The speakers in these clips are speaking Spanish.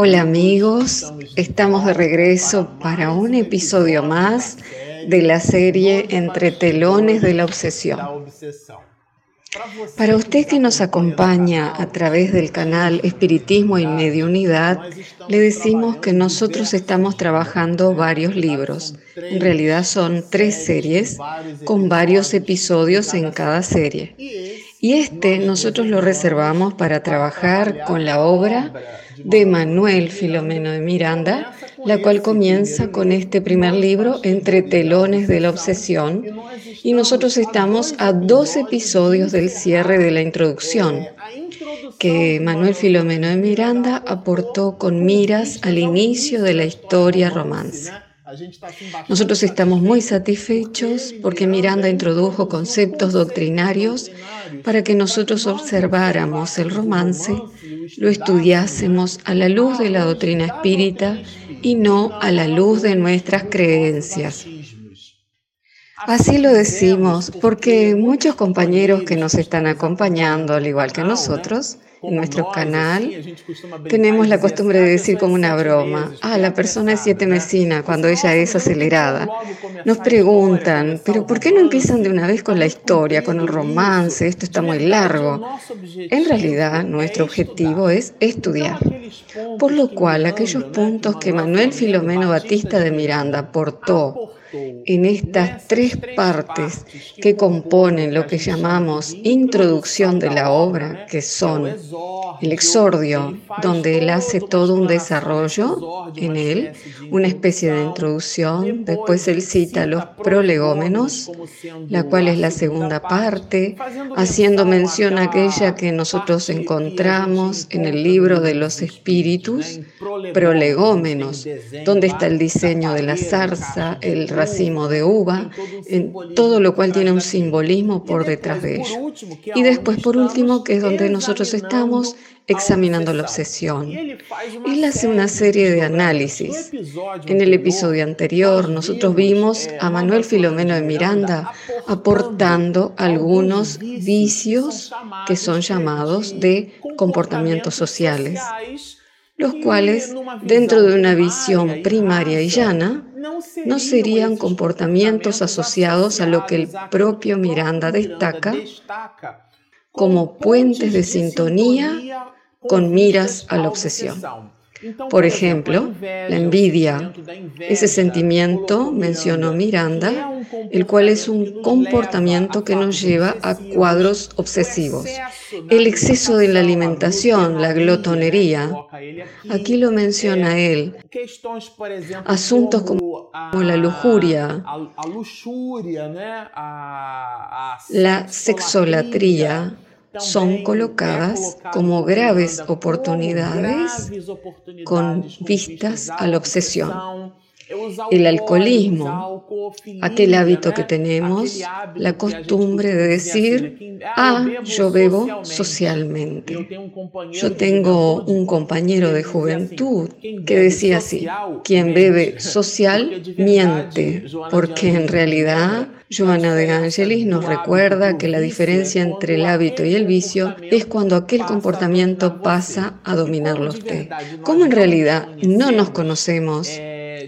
Hola amigos, estamos de regreso para un episodio más de la serie Entre telones de la obsesión. Para usted que nos acompaña a través del canal Espiritismo y Mediunidad, le decimos que nosotros estamos trabajando varios libros. En realidad son tres series con varios episodios en cada serie. Y este nosotros lo reservamos para trabajar con la obra de Manuel Filomeno de Miranda, la cual comienza con este primer libro, Entre telones de la obsesión, y nosotros estamos a dos episodios del cierre de la introducción, que Manuel Filomeno de Miranda aportó con miras al inicio de la historia romance. Nosotros estamos muy satisfechos porque Miranda introdujo conceptos doctrinarios para que nosotros observáramos el romance, lo estudiásemos a la luz de la doctrina espírita y no a la luz de nuestras creencias. Así lo decimos porque muchos compañeros que nos están acompañando, al igual que nosotros, en nuestro canal tenemos la costumbre de decir como una broma, ah, la persona es siete mesina cuando ella es acelerada. Nos preguntan, pero ¿por qué no empiezan de una vez con la historia, con el romance? Esto está muy largo. En realidad, nuestro objetivo es estudiar. Por lo cual, aquellos puntos que Manuel Filomeno Batista de Miranda aportó en estas tres partes que componen lo que llamamos introducción de la obra, que son el exordio, donde él hace todo un desarrollo en él, una especie de introducción, después él cita los prolegómenos, la cual es la segunda parte, haciendo mención a aquella que nosotros encontramos en el libro de los espíritus, prolegómenos, donde está el diseño de la zarza, el racimo de uva, en todo lo cual tiene un simbolismo por detrás de ello. Y después, por último, que es donde nosotros estamos examinando la obsesión. Él hace una serie de análisis. En el episodio anterior nosotros vimos a Manuel Filomeno de Miranda aportando algunos vicios que son llamados de comportamientos sociales los cuales, dentro de una visión primaria y llana, no serían comportamientos asociados a lo que el propio Miranda destaca como puentes de sintonía con miras a la obsesión. Por ejemplo, la envidia, ese sentimiento, mencionó Miranda, el cual es un comportamiento que nos lleva a cuadros obsesivos. El exceso de la alimentación, la glotonería, aquí lo menciona él. Asuntos como la lujuria, la sexolatría, son colocadas como graves oportunidades con vistas a la obsesión. el alcoholismo, aquel hábito que tenemos, la costumbre de decir, ah, yo bebo socialmente. Yo tengo un compañero de juventud que decía así, quien bebe social miente, porque en realidad Joana de Angelis nos recuerda que la diferencia entre el hábito y el vicio es cuando aquel comportamiento pasa a dominarlo usted. Como en realidad no nos conocemos,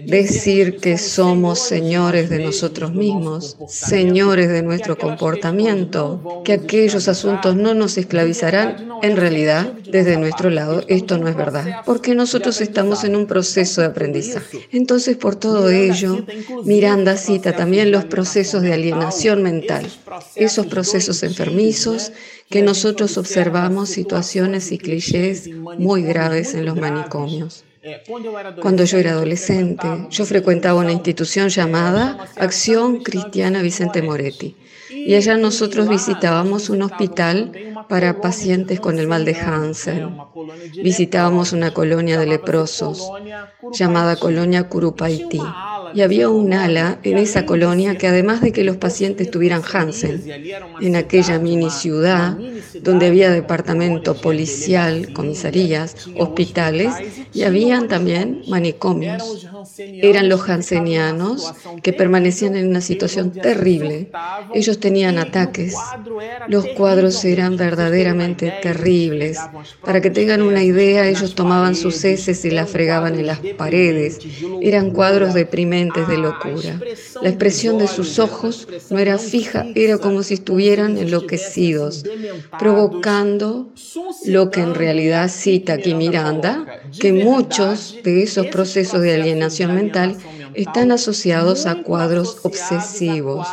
decir que somos señores de nosotros mismos, señores de nuestro comportamiento, que aquellos asuntos no nos esclavizarán, en realidad, desde nuestro lado, esto no es verdad, porque nosotros estamos en un proceso de aprendizaje. Entonces, por todo ello, Miranda cita también los procesos de alienación mental, esos procesos enfermizos que nosotros observamos situaciones y clichés muy graves en los manicomios. Cuando yo era adolescente, yo frecuentaba una institución llamada Acción Cristiana Vicente Moretti. Y allá nosotros visitábamos un hospital para pacientes con el mal de Hansen. Visitábamos una colonia de leprosos llamada Colonia Curupaití. Y había un ala en esa colonia que además de que los pacientes tuvieran Hansen, en aquella mini ciudad donde había departamento policial, comisarías, hospitales y habían también manicomios. Eran los hansenianos que permanecían en una situación terrible. Ellos tenían ataques. Los cuadros eran verdaderamente terribles. Para que tengan una idea, ellos tomaban sus heces y las fregaban en las paredes. Eran cuadros deprimentes de locura. La expresión de sus ojos no era fija, era como si estuvieran enloquecidos, provocando lo que en realidad cita aquí Miranda, que muchos de esos procesos de alienación mental están asociados a cuadros obsesivos.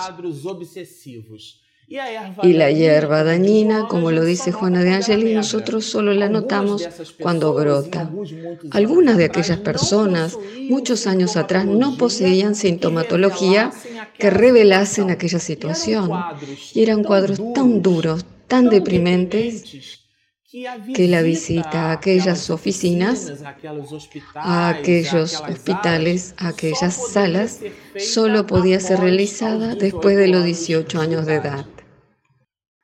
Y la hierba dañina, como lo dice Juana de Angeli, nosotros solo la notamos cuando brota. Algunas de aquellas personas, muchos años atrás, no poseían sintomatología que revelasen aquella situación. Y eran cuadros tan duros, tan deprimentes, que la visita a aquellas oficinas, a aquellos hospitales, a aquellas salas, solo podía ser realizada después de los 18 años de edad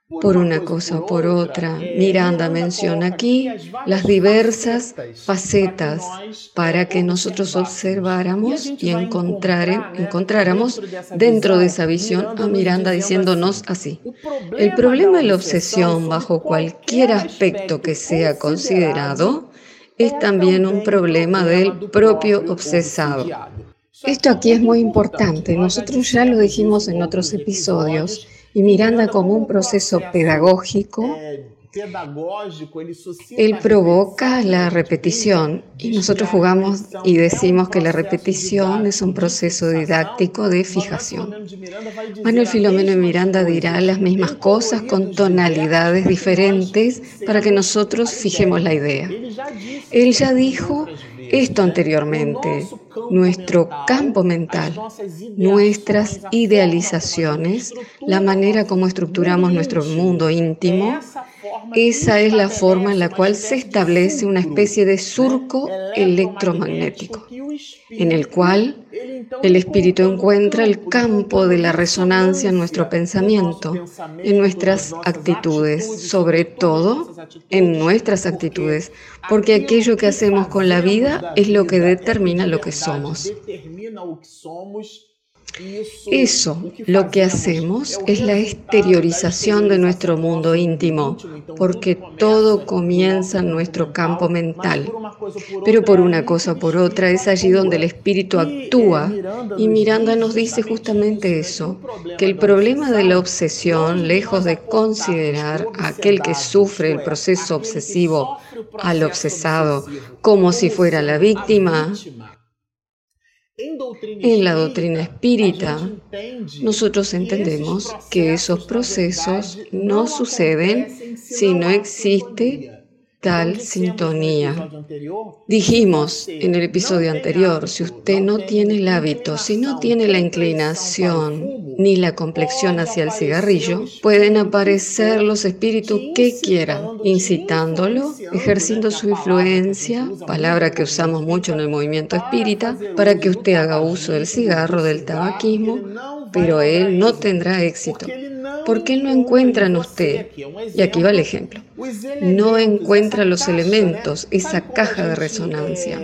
por una cosa o por otra. Miranda menciona aquí las diversas facetas para que nosotros observáramos y encontráramos dentro de esa visión a Miranda diciéndonos así. El problema de la obsesión bajo cualquier aspecto que sea considerado es también un problema del propio obsesado. Esto aquí es muy importante. Nosotros ya lo dijimos en otros episodios y Miranda como un proceso pedagógico, él provoca la repetición y nosotros jugamos y decimos que la repetición es un proceso didáctico de fijación. Manuel Filomeno y Miranda dirá las mismas cosas con tonalidades diferentes para que nosotros fijemos la idea. Él ya dijo esto anteriormente, nuestro campo mental, nuestras idealizaciones, la manera como estructuramos nuestro mundo íntimo, esa es la forma en la cual se establece una especie de surco electromagnético, en el cual el espíritu encuentra el campo de la resonancia en nuestro pensamiento, en nuestras actitudes, sobre todo en nuestras actitudes, porque aquello que hacemos con la vida es lo que determina lo que somos. Eso, lo que hacemos, es la exteriorización de nuestro mundo íntimo, porque todo comienza en nuestro campo mental. Pero por una cosa o por otra es allí donde el espíritu actúa. Y Miranda nos dice justamente eso, que el problema de la obsesión, lejos de considerar a aquel que sufre el proceso obsesivo al obsesado como si fuera la víctima, en la doctrina espírita, nosotros entendemos que esos procesos no suceden si no existe tal sintonía. Dijimos en el episodio anterior, si usted no tiene el hábito, si no tiene la inclinación ni la complexión hacia el cigarrillo, pueden aparecer los espíritus que quieran, incitándolo, ejerciendo su influencia, palabra que usamos mucho en el movimiento espírita, para que usted haga uso del cigarro, del tabaquismo, pero él no tendrá éxito. ¿Por qué no encuentra en usted? Y aquí va el ejemplo. No encuentra los elementos, esa caja de resonancia.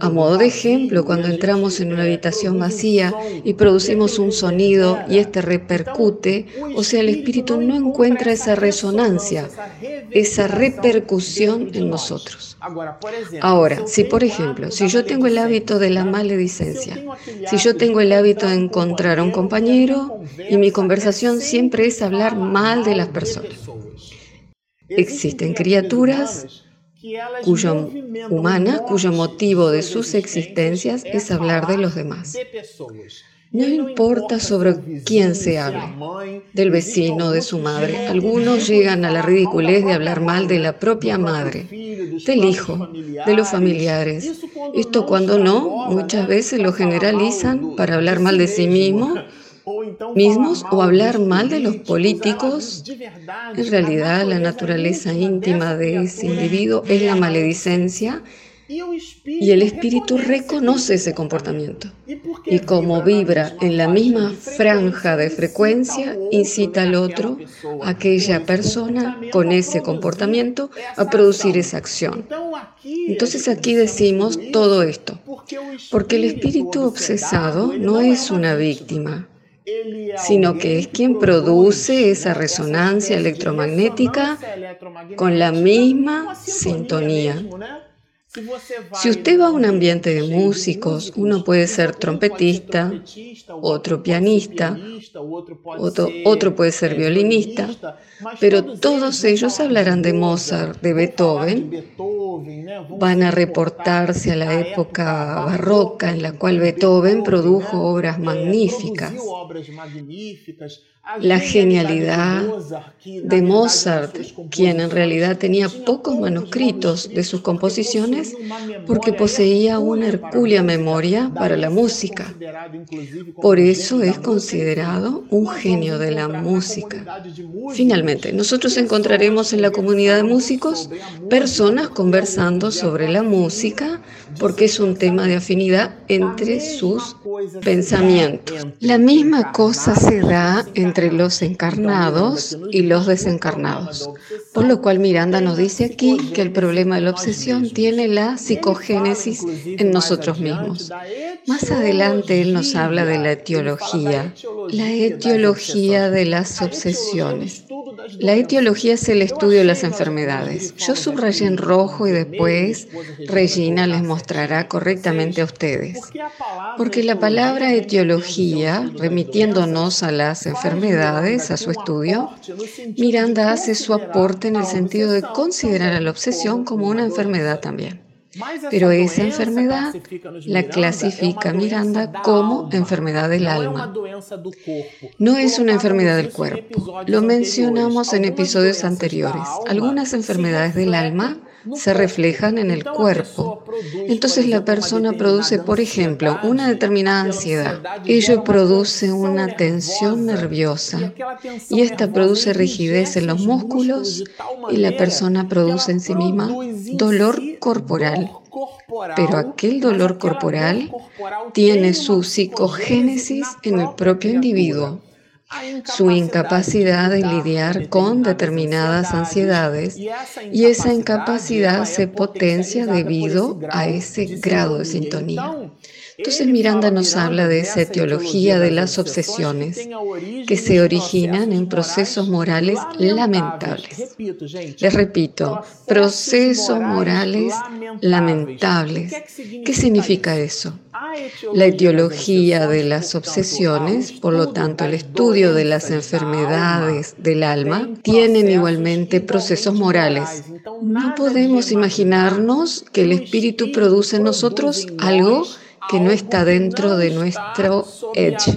A modo de ejemplo, cuando entramos en una habitación vacía y producimos un sonido y este repercute, o sea, el espíritu no encuentra esa resonancia, esa repercusión en nosotros. Ahora, si por ejemplo, si yo tengo el hábito de la maledicencia, si yo tengo el hábito de encontrar a un compañero y mi conversación siempre es hablar mal de las personas, existen criaturas cuyo, humanas cuyo motivo de sus existencias es hablar de los demás. No importa sobre quién se hable, del vecino, de su madre. Algunos llegan a la ridiculez de hablar mal de la propia madre, del hijo, de los familiares. Esto cuando no, muchas veces lo generalizan para hablar mal de sí mismo, mismos o hablar mal de los políticos. En realidad, la naturaleza íntima de ese individuo es la maledicencia Y el espíritu reconoce ese comportamiento. Y como vibra en la misma franja de frecuencia, incita al otro, aquella persona con ese comportamiento, a producir esa acción. Entonces aquí decimos todo esto, porque el espíritu obsesado no es una víctima, sino que es quien produce esa resonancia electromagnética con la misma sintonía. Si usted va a un ambiente de músicos, uno puede ser trompetista, otro pianista, otro, puede ser violinista, pero todos ellos hablarán de Mozart, de Beethoven, van a reportarse a la época barroca en la cual Beethoven produjo obras magníficas la genialidad de Mozart, quien en realidad tenía pocos manuscritos de sus composiciones porque poseía una hercúlea memoria para la música. Por eso es considerado un genio de la música. Finalmente, nosotros encontraremos en la comunidad de músicos personas conversando sobre la música porque es un tema de afinidad entre sus pensamientos. La misma cosa se da entre los encarnados y los desencarnados. Por lo cual Miranda nos dice aquí que el problema de la obsesión tiene la psicogénesis en nosotros mismos. Más adelante él nos habla de la etiología, la etiología de las obsesiones. La etiología es el estudio de las enfermedades. Yo subrayé en rojo y después Regina les mostrará correctamente a ustedes. Porque la palabra etiología, remitiéndonos a las enfermedades, a su estudio, Miranda hace su aporte en el sentido de considerar a la obsesión como una enfermedad también. Pero esa enfermedad la clasifica Miranda como enfermedad del alma. No es una enfermedad del cuerpo. Lo mencionamos en episodios anteriores. Algunas enfermedades del alma se reflejan en el cuerpo. Entonces la persona produce, por ejemplo, una determinada ansiedad. Ello produce una tensión nerviosa y esta produce rigidez en los músculos y la persona produce en sí misma dolor corporal. Pero aquel dolor corporal tiene su psicogénesis en el propio individuo su incapacidad de lidiar con determinadas ansiedades y esa incapacidad se potencia debido a ese grado de sintonía. Entonces Miranda nos habla de esa etiología de las obsesiones que se originan en procesos morales lamentables. Les repito, procesos morales lamentables. ¿Qué significa eso? La etiología de las obsesiones, por lo tanto el estudio de las enfermedades del alma, tienen igualmente procesos morales. No podemos imaginarnos que el espíritu produce en nosotros algo que no está dentro de nuestro edge,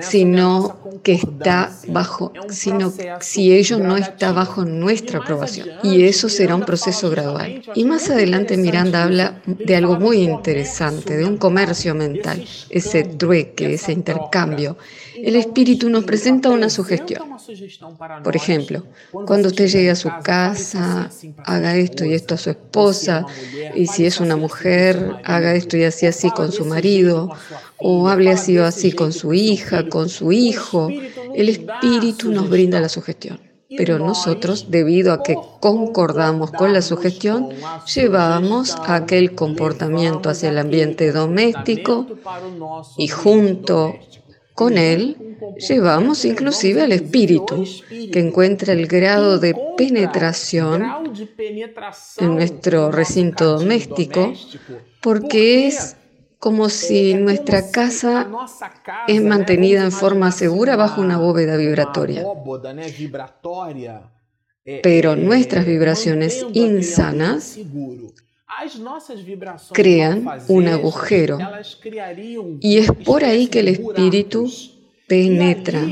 sino que está bajo, sino si ello no está bajo nuestra aprobación. Y eso será un proceso gradual. Y más adelante Miranda habla de algo muy interesante, de un comercio mental, ese trueque, ese intercambio el espíritu nos presenta una sugestión. Por ejemplo, cuando usted llegue a su casa, haga esto y esto a su esposa, y si es una mujer, haga esto y así así con su marido, o hable así o así con su hija, con su hijo. El espíritu nos brinda la sugestión. Pero nosotros, debido a que concordamos con la sugestión, llevamos aquel comportamiento hacia el ambiente doméstico y junto con él llevamos inclusive al espíritu, que encuentra el grado de penetración en nuestro recinto doméstico, porque es como si nuestra casa es mantenida en forma segura bajo una bóveda vibratoria. Pero nuestras vibraciones insanas crean un agujero. Y es por ahí que el espíritu penetra.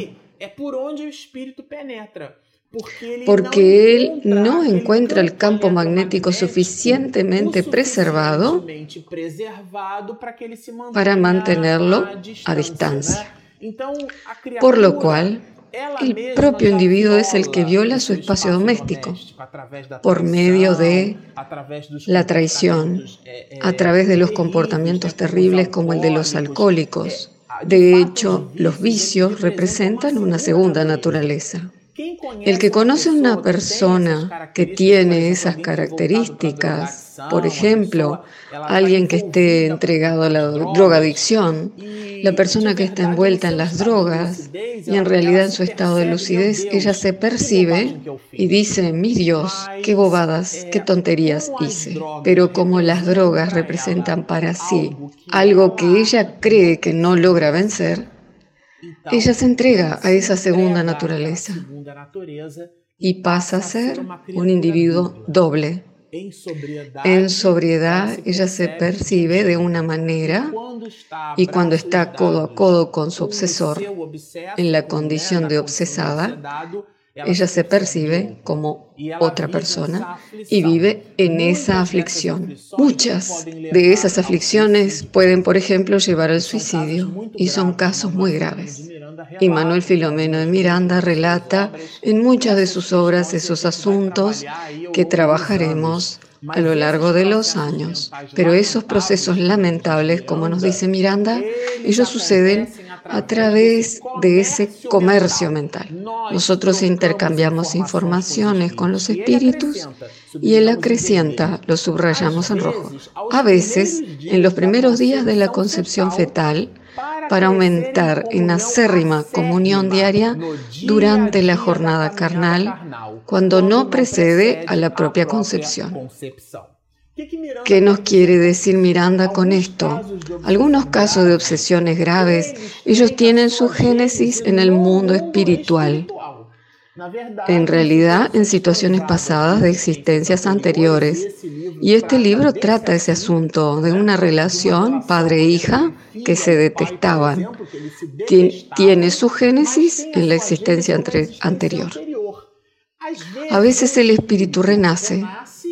Porque él no encuentra el campo magnético suficientemente preservado para mantenerlo a distancia. Por lo cual, el propio individuo es el que viola su espacio doméstico por medio de la traición, a través de los comportamientos terribles como el de los alcohólicos. De hecho, los vicios representan una segunda naturaleza. El que conoce a una persona que tiene esas características, por ejemplo, alguien que esté entregado a la drogadicción, la persona que está envuelta en las drogas y en realidad en su estado de lucidez, ella se percibe y dice, mi Dios, qué bobadas, qué tonterías hice. Pero como las drogas representan para sí algo que ella cree que no logra vencer, ella se entrega a esa segunda naturaleza y pasa a ser un individuo doble. En sobriedad ella se percibe de una manera y cuando está codo a codo con su obsesor, en la condición de obsesada, ella se percibe como otra persona y vive en esa aflicción. Muchas de esas aflicciones pueden, por ejemplo, llevar al suicidio y son casos muy graves. Y Manuel Filomeno de Miranda relata en muchas de sus obras esos asuntos que trabajaremos a lo largo de los años. Pero esos procesos lamentables, como nos dice Miranda, ellos suceden a través de ese comercio mental. Nosotros intercambiamos informaciones con los espíritus y él acrecienta, lo subrayamos en rojo. A veces, en los primeros días de la concepción fetal, para aumentar en acérrima comunión diaria durante la jornada carnal, cuando no precede a la propia concepción. ¿Qué nos quiere decir Miranda con esto? Algunos casos de obsesiones graves, ellos tienen su génesis en el mundo espiritual. En realidad, en situaciones pasadas de existencias anteriores. Y este libro trata ese asunto de una relación padre-hija que se detestaban. Tiene su génesis en la existencia anterior. A veces el espíritu renace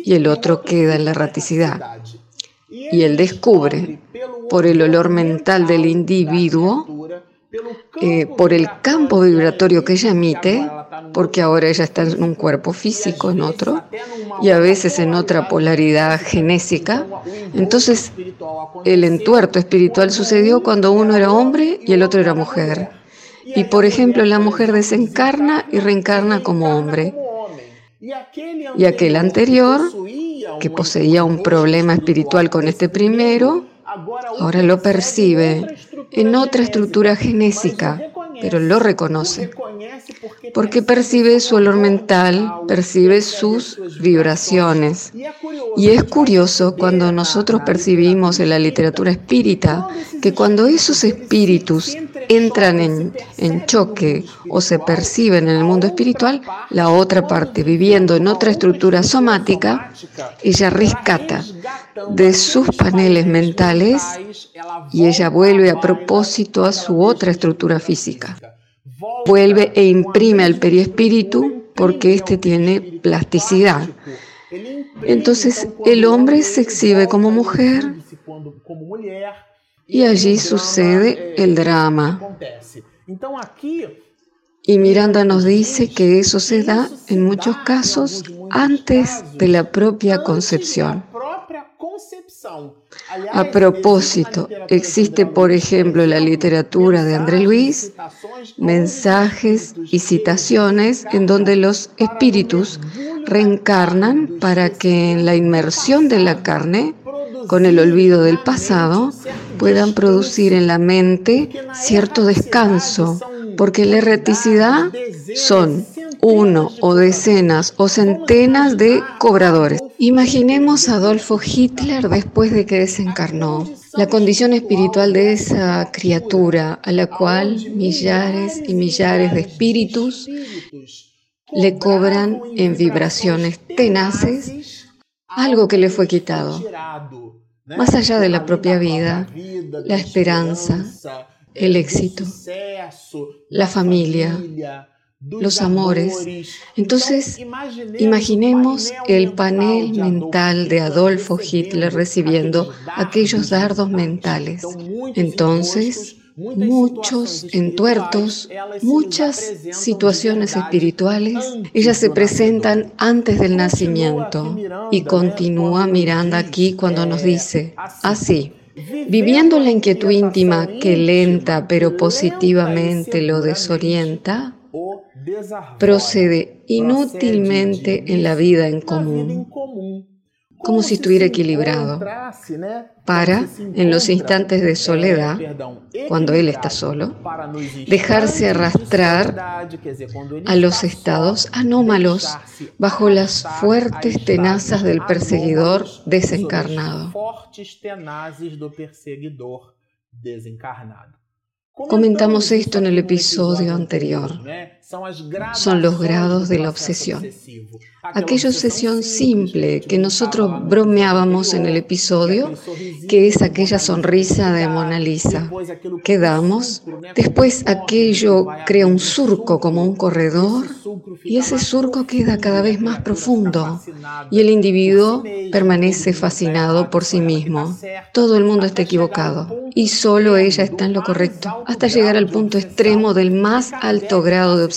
y el otro queda en la raticidad. Y él descubre, por el olor mental del individuo, eh, por el campo vibratorio que ella emite, porque ahora ella está en un cuerpo físico, en otro, y a veces en otra polaridad genésica. Entonces, el entuerto espiritual sucedió cuando uno era hombre y el otro era mujer. Y por ejemplo, la mujer desencarna y reencarna como hombre. Y aquel anterior, que poseía un problema espiritual con este primero, ahora lo percibe en otra estructura genésica, pero lo reconoce, porque percibe su olor mental, percibe sus vibraciones. Y es curioso cuando nosotros percibimos en la literatura espírita que cuando esos espíritus entran en, en, choque o se perciben en el mundo espiritual, la otra parte, viviendo en otra estructura somática, ella rescata de sus paneles mentales y ella vuelve a propósito a su otra estructura física. Vuelve e imprime al periespíritu porque éste tiene plasticidad. Entonces el hombre se exhibe como mujer y allí sucede el drama. Y Miranda nos dice que eso se da en muchos casos antes de la propia concepción. A propósito, existe, por ejemplo, en la literatura de André Luis mensajes y citaciones en donde los espíritus reencarnan para que en la inmersión de la carne, con el olvido del pasado, puedan producir en la mente cierto descanso, porque la erraticidad son uno o decenas o centenas de cobradores. Imaginemos a Adolfo Hitler después de que desencarnó, la condición espiritual de esa criatura a la cual millares y millares de espíritus le cobran en vibraciones tenaces algo que le fue quitado, más allá de la propia vida, la esperanza, el éxito, la familia, los amores. Entonces, imaginemos el panel mental de Adolfo Hitler recibiendo aquellos dardos mentales. Entonces, muchos entuertos, muchas situaciones espirituales, ellas se presentan antes del nacimiento. Y continúa Miranda aquí cuando nos dice, así, viviendo la inquietud íntima que lenta pero positivamente lo desorienta, procede inútilmente en la vida en común como si estuviera equilibrado, para, en los instantes de soledad, cuando él está solo, dejarse arrastrar a los estados anómalos bajo las fuertes tenazas del perseguidor desencarnado. Comentamos esto en el episodio anterior. Son los grados de la obsesión. Aquella obsesión simple que nosotros bromeábamos en el episodio, que es aquella sonrisa de Mona Lisa. Quedamos. Después aquello crea un surco como un corredor y ese surco queda cada vez más profundo y el individuo permanece fascinado por sí mismo. Todo el mundo está equivocado y solo ella está en lo correcto, hasta llegar al punto extremo del más alto grado de obsesión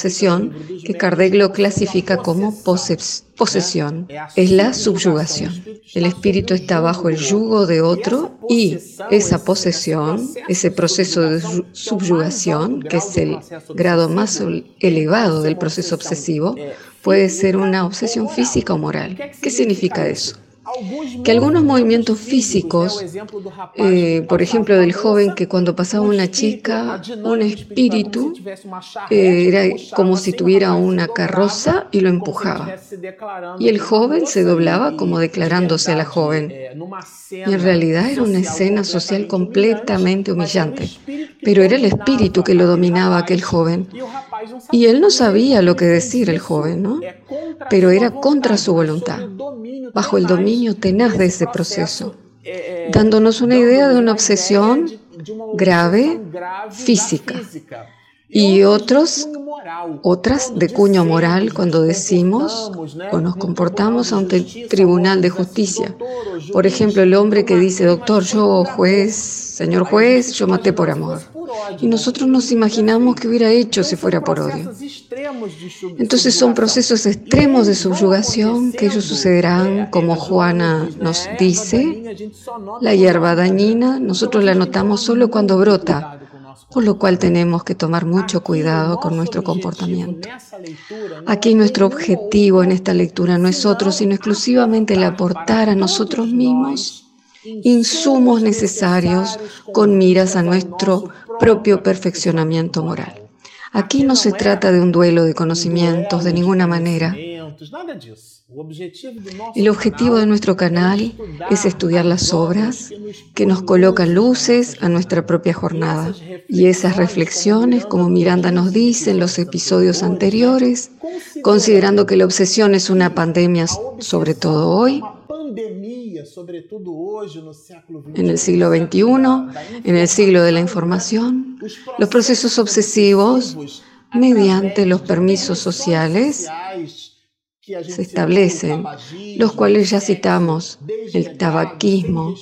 que Kardec lo clasifica como posesión. Es la subyugación. El espíritu está bajo el yugo de otro y esa posesión, ese proceso de subyugación, que es el grado más elevado del proceso obsesivo, puede ser una obsesión física o moral. ¿Qué significa eso? Que algunos movimientos físicos, eh, por ejemplo, del joven que cuando pasaba una chica, un espíritu, eh, era como si tuviera una carroza y lo empujaba. Y el joven se doblaba como declarándose a la joven. Y en realidad era una escena social completamente humillante. Pero era el espíritu que lo dominaba aquel joven. Y él no sabía lo que decir, el joven, ¿no? Pero era contra su voluntad, bajo el dominio tenaz de ese proceso, dándonos una idea de una obsesión grave física y otros, otras de cuño moral cuando decimos o nos comportamos ante el tribunal de justicia. Por ejemplo, el hombre que dice, doctor, yo juez, señor juez, yo maté por amor. Y nosotros nos imaginamos que hubiera hecho si fuera por odio. Entonces son procesos extremos de subyugación que ellos sucederán, como Juana nos dice, la hierba dañina, nosotros la notamos solo cuando brota por lo cual tenemos que tomar mucho cuidado con nuestro comportamiento. Aquí nuestro objetivo en esta lectura no es otro, sino exclusivamente el aportar a nosotros mismos insumos necesarios con miras a nuestro propio perfeccionamiento moral. Aquí no se trata de un duelo de conocimientos de ninguna manera. El objetivo de nuestro canal es estudiar las obras que nos colocan luces a nuestra propia jornada. Y esas reflexiones, como Miranda nos dice en los episodios anteriores, considerando que la obsesión es una pandemia, sobre todo hoy, en el siglo XXI, en el siglo de la información, los procesos obsesivos, mediante los permisos sociales, se establecen, los cuales ya citamos, el tabaquismo,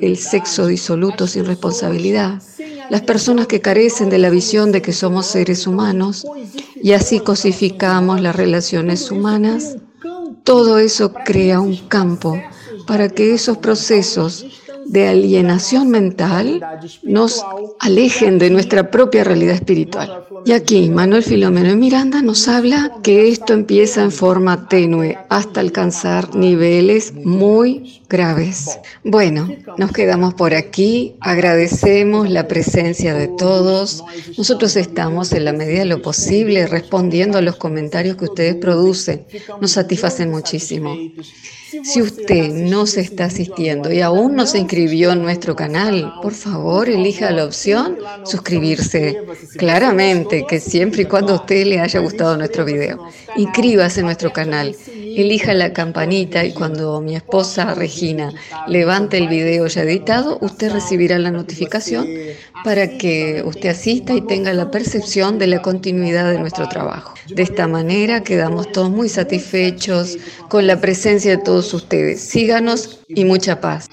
el sexo disoluto sin responsabilidad, las personas que carecen de la visión de que somos seres humanos y así cosificamos las relaciones humanas, todo eso crea un campo para que esos procesos de alienación mental nos alejen de nuestra propia realidad espiritual. Y aquí Manuel Filomeno Miranda nos habla que esto empieza en forma tenue hasta alcanzar niveles muy graves. Bueno, nos quedamos por aquí, agradecemos la presencia de todos. Nosotros estamos en la medida de lo posible respondiendo a los comentarios que ustedes producen. Nos satisfacen muchísimo. Si usted no se está asistiendo y aún no se inscribió en nuestro canal, por favor elija la opción suscribirse. Claramente que siempre y cuando a usted le haya gustado nuestro video. Inscríbase en nuestro canal, elija la campanita y cuando mi esposa Regina levante el video ya editado, usted recibirá la notificación para que usted asista y tenga la percepción de la continuidad de nuestro trabajo. De esta manera quedamos todos muy satisfechos con la presencia de todos ustedes. Síganos y mucha paz.